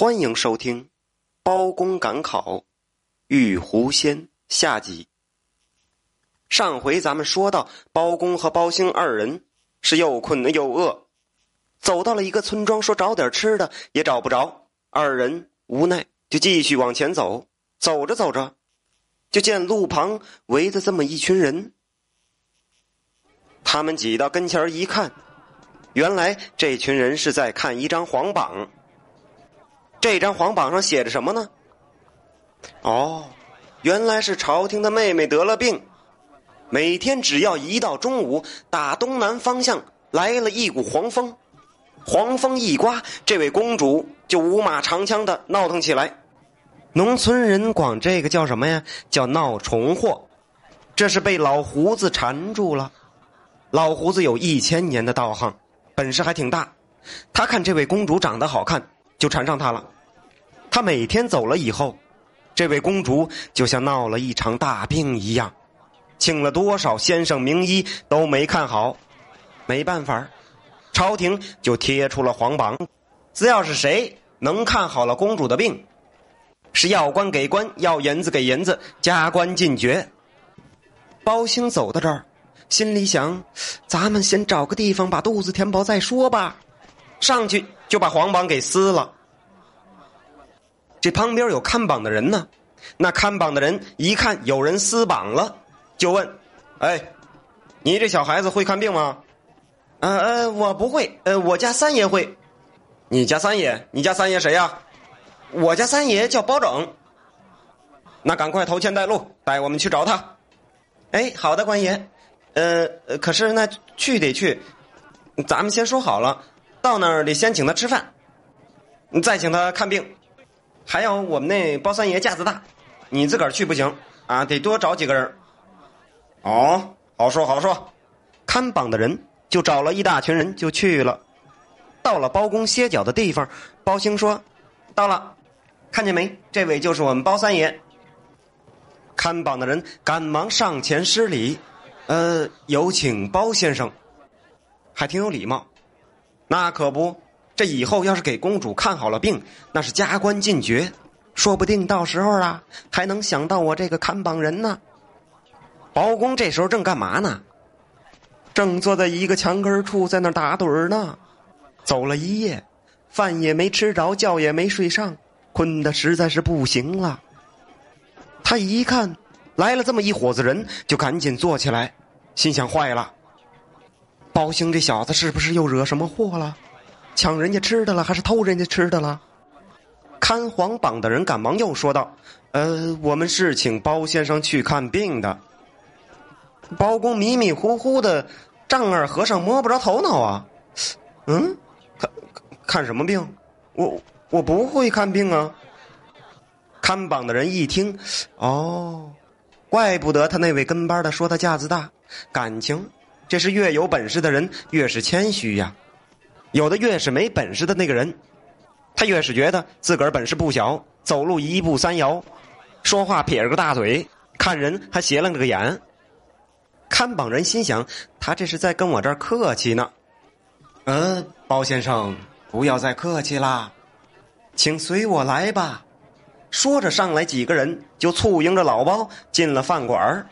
欢迎收听《包公赶考玉狐仙》下集。上回咱们说到，包公和包兴二人是又困又饿，走到了一个村庄，说找点吃的也找不着，二人无奈就继续往前走。走着走着，就见路旁围着这么一群人。他们挤到跟前一看，原来这群人是在看一张黄榜。这张黄榜上写着什么呢？哦，原来是朝廷的妹妹得了病，每天只要一到中午，打东南方向来了一股黄风，黄风一刮，这位公主就五马长枪的闹腾起来。农村人管这个叫什么呀？叫闹虫祸。这是被老胡子缠住了。老胡子有一千年的道行，本事还挺大。他看这位公主长得好看。就缠上他了。他每天走了以后，这位公主就像闹了一场大病一样，请了多少先生名医都没看好。没办法，朝廷就贴出了黄榜，只要是谁能看好了公主的病，是要官给官，要银子给银子，加官进爵。包兴走到这儿，心里想：咱们先找个地方把肚子填饱再说吧。上去就把黄榜给撕了。这旁边有看榜的人呢，那看榜的人一看有人撕榜了，就问：“哎，你这小孩子会看病吗？”“呃呃，我不会。呃，我家三爷会。”“你家三爷？你家三爷谁呀？”“我家三爷叫包拯。”“那赶快头前带路，带我们去找他。”“哎，好的，官爷。呃，可是那去得去，咱们先说好了。”到那儿得先请他吃饭，再请他看病，还有我们那包三爷架子大，你自个儿去不行啊，得多找几个人。哦，好说好说，看榜的人就找了一大群人就去了。到了包公歇脚的地方，包兴说：“到了，看见没？这位就是我们包三爷。”看榜的人赶忙上前施礼：“呃，有请包先生。”还挺有礼貌。那可不，这以后要是给公主看好了病，那是加官进爵，说不定到时候啊，还能想到我这个看榜人呢。包公这时候正干嘛呢？正坐在一个墙根处，在那打盹呢。走了一夜，饭也没吃着，觉也没睡上，困得实在是不行了。他一看来了这么一伙子人，就赶紧坐起来，心想：坏了。包兴这小子是不是又惹什么祸了？抢人家吃的了，还是偷人家吃的了？看黄榜的人赶忙又说道：“呃，我们是请包先生去看病的。”包公迷迷糊糊的，丈二和尚摸不着头脑啊！嗯，看看什么病？我我不会看病啊！看榜的人一听，哦，怪不得他那位跟班的说他架子大，感情。这是越有本事的人越是谦虚呀，有的越是没本事的那个人，他越是觉得自个儿本事不小，走路一步三摇，说话撇着个大嘴，看人还斜楞着个眼。看榜人心想，他这是在跟我这儿客气呢。呃，包先生，不要再客气啦，请随我来吧。说着，上来几个人就簇拥着老包进了饭馆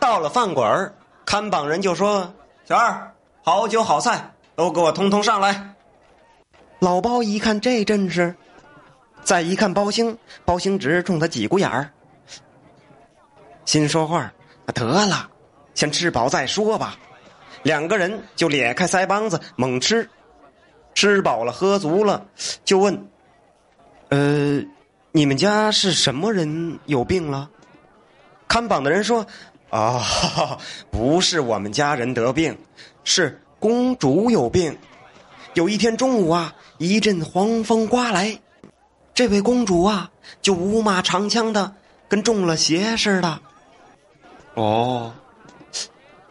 到了饭馆看榜人就说：“小二，好酒好菜都给我通通上来。”老包一看这阵势，再一看包兴，包兴直冲他挤股眼儿，心说话：“得了，先吃饱再说吧。”两个人就咧开腮帮子猛吃，吃饱了喝足了，就问：“呃，你们家是什么人有病了？”看榜的人说。啊，不是我们家人得病，是公主有病。有一天中午啊，一阵黄风刮来，这位公主啊就五马长枪的，跟中了邪似的。哦，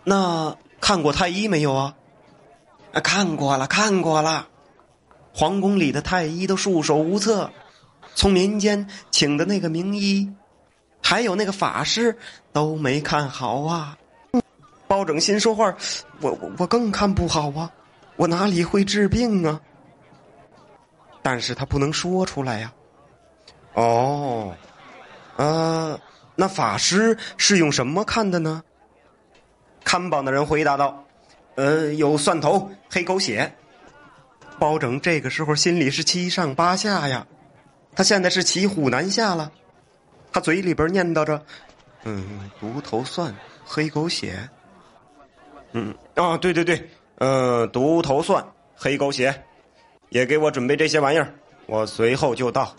那看过太医没有啊？啊，看过了，看过了。皇宫里的太医都束手无策，从民间请的那个名医。还有那个法师都没看好啊！包拯心说话，我我我更看不好啊！我哪里会治病啊？但是他不能说出来呀。哦，呃，那法师是用什么看的呢？看榜的人回答道：“呃，有蒜头、黑狗血。”包拯这个时候心里是七上八下呀，他现在是骑虎难下了。他嘴里边念叨着：“嗯，独头蒜、黑狗血。”嗯啊，对对对，呃，独头蒜、黑狗血，也给我准备这些玩意儿，我随后就到。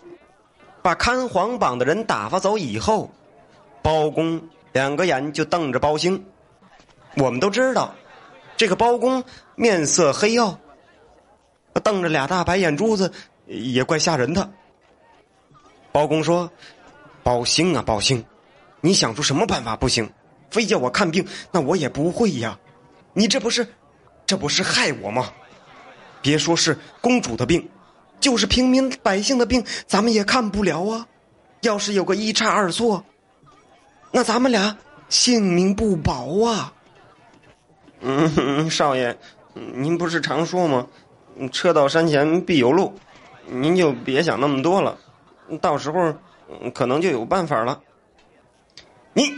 把看黄榜的人打发走以后，包公两个眼就瞪着包兴。我们都知道，这个包公面色黑曜，瞪着俩大白眼珠子，也怪吓人的。包公说：“包兴啊，包兴，你想出什么办法不行？非叫我看病，那我也不会呀。你这不是，这不是害我吗？别说是公主的病，就是平民百姓的病，咱们也看不了啊。要是有个一差二错，那咱们俩性命不保啊。”嗯，少爷，您不是常说吗？车到山前必有路，您就别想那么多了，到时候可能就有办法了。你，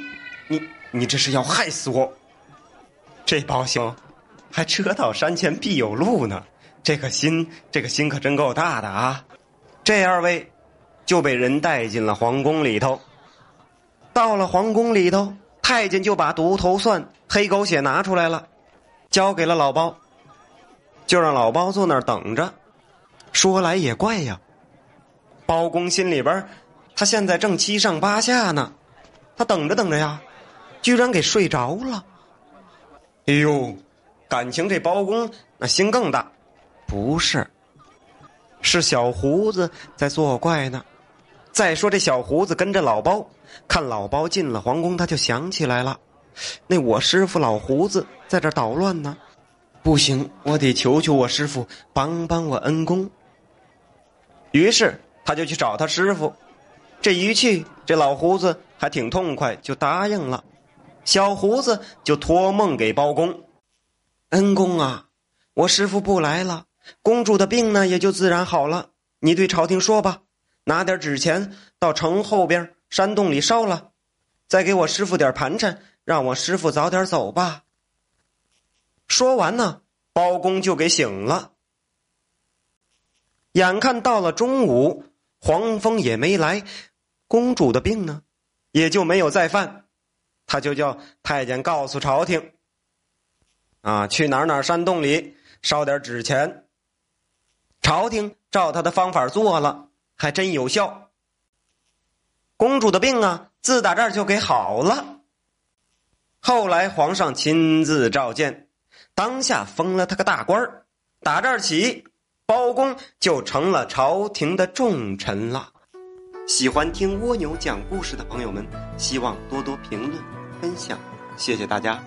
你，你这是要害死我！这包兄，还车到山前必有路呢，这个心，这个心可真够大的啊！这二位就被人带进了皇宫里头。到了皇宫里头，太监就把独头蒜、黑狗血拿出来了。交给了老包，就让老包坐那儿等着。说来也怪呀，包公心里边，他现在正七上八下呢，他等着等着呀，居然给睡着了。哎呦，感情这包公那心更大，不是，是小胡子在作怪呢。再说这小胡子跟着老包，看老包进了皇宫，他就想起来了。那我师傅老胡子在这捣乱呢，不行，我得求求我师傅帮帮我恩公。于是他就去找他师傅，这一去，这老胡子还挺痛快，就答应了。小胡子就托梦给包公：“恩公啊，我师傅不来了，公主的病呢也就自然好了。你对朝廷说吧，拿点纸钱到城后边山洞里烧了，再给我师傅点盘缠。”让我师傅早点走吧。说完呢，包公就给醒了。眼看到了中午，黄蜂也没来，公主的病呢，也就没有再犯。他就叫太监告诉朝廷：“啊，去哪哪山洞里烧点纸钱。”朝廷照他的方法做了，还真有效。公主的病啊，自打这儿就给好了。后来皇上亲自召见，当下封了他个大官儿。打这儿起，包公就成了朝廷的重臣了。喜欢听蜗牛讲故事的朋友们，希望多多评论分享，谢谢大家。